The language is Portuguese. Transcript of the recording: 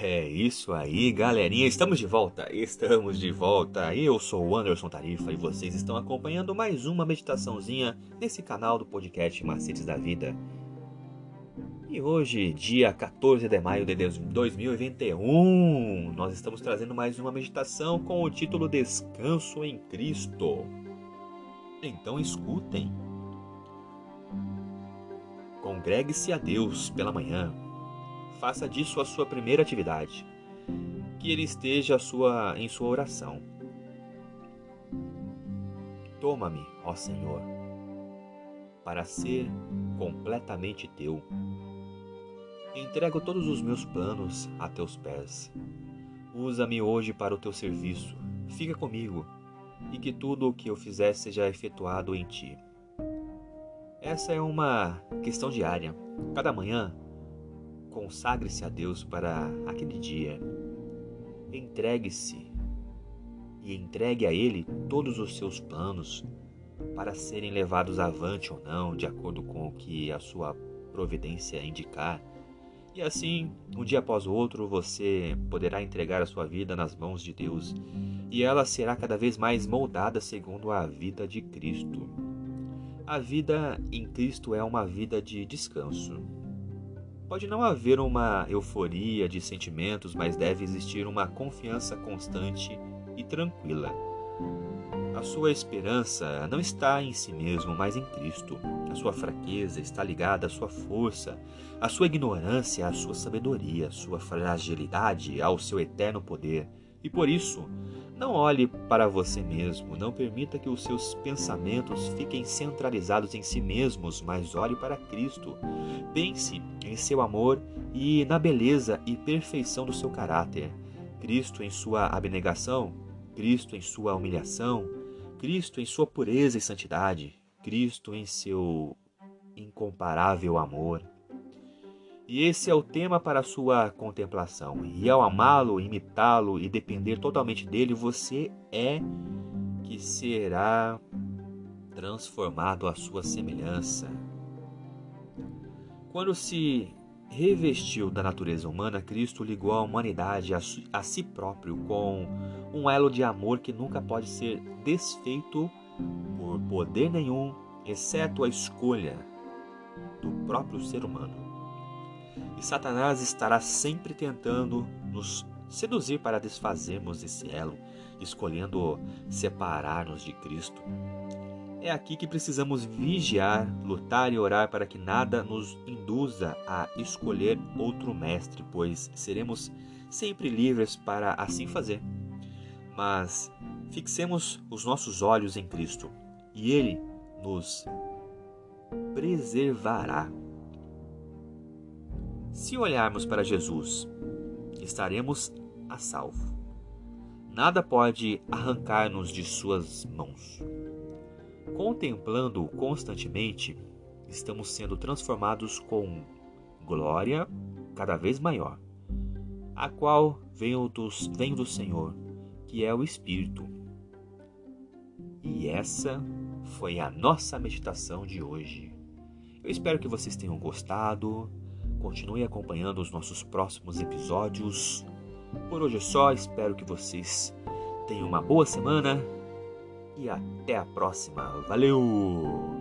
É isso aí, galerinha. Estamos de volta. Estamos de volta. Eu sou o Anderson Tarifa e vocês estão acompanhando mais uma meditaçãozinha nesse canal do podcast Macetes da Vida. E hoje, dia 14 de maio de 2021, nós estamos trazendo mais uma meditação com o título Descanso em Cristo. Então escutem. Congregue-se a Deus pela manhã Faça disso a sua primeira atividade. Que ele esteja sua, em sua oração. Toma-me, ó Senhor, para ser completamente teu. Entrego todos os meus planos a teus pés. Usa-me hoje para o teu serviço. Fica comigo e que tudo o que eu fizer seja efetuado em ti. Essa é uma questão diária. Cada manhã Consagre-se a Deus para aquele dia. Entregue-se e entregue a Ele todos os seus planos para serem levados avante ou não, de acordo com o que a sua providência indicar. E assim, um dia após o outro, você poderá entregar a sua vida nas mãos de Deus e ela será cada vez mais moldada segundo a vida de Cristo. A vida em Cristo é uma vida de descanso, Pode não haver uma euforia de sentimentos, mas deve existir uma confiança constante e tranquila. A sua esperança não está em si mesmo, mas em Cristo. A sua fraqueza está ligada à sua força, a sua ignorância à sua sabedoria, a sua fragilidade ao seu eterno poder. E por isso, não olhe para você mesmo, não permita que os seus pensamentos fiquem centralizados em si mesmos, mas olhe para Cristo. Pense em seu amor e na beleza e perfeição do seu caráter. Cristo em sua abnegação, Cristo em sua humilhação, Cristo em sua pureza e santidade, Cristo em seu incomparável amor. E esse é o tema para a sua contemplação. E ao amá-lo, imitá-lo e depender totalmente dele, você é que será transformado à sua semelhança. Quando se revestiu da natureza humana, Cristo ligou a humanidade a, si próprio com um elo de amor que nunca pode ser desfeito por poder nenhum, exceto a escolha do próprio ser humano. E Satanás estará sempre tentando nos seduzir para desfazermos esse elo, escolhendo separar-nos de Cristo. É aqui que precisamos vigiar, lutar e orar para que nada nos induza a escolher outro mestre, pois seremos sempre livres para assim fazer. Mas fixemos os nossos olhos em Cristo e Ele nos preservará se olharmos para Jesus, estaremos a salvo. Nada pode arrancar-nos de Suas mãos. Contemplando-o constantemente, estamos sendo transformados com glória cada vez maior, a qual vem do, vem do Senhor, que é o Espírito. E essa foi a nossa meditação de hoje. Eu espero que vocês tenham gostado. Continue acompanhando os nossos próximos episódios. Por hoje é só, espero que vocês tenham uma boa semana e até a próxima. Valeu!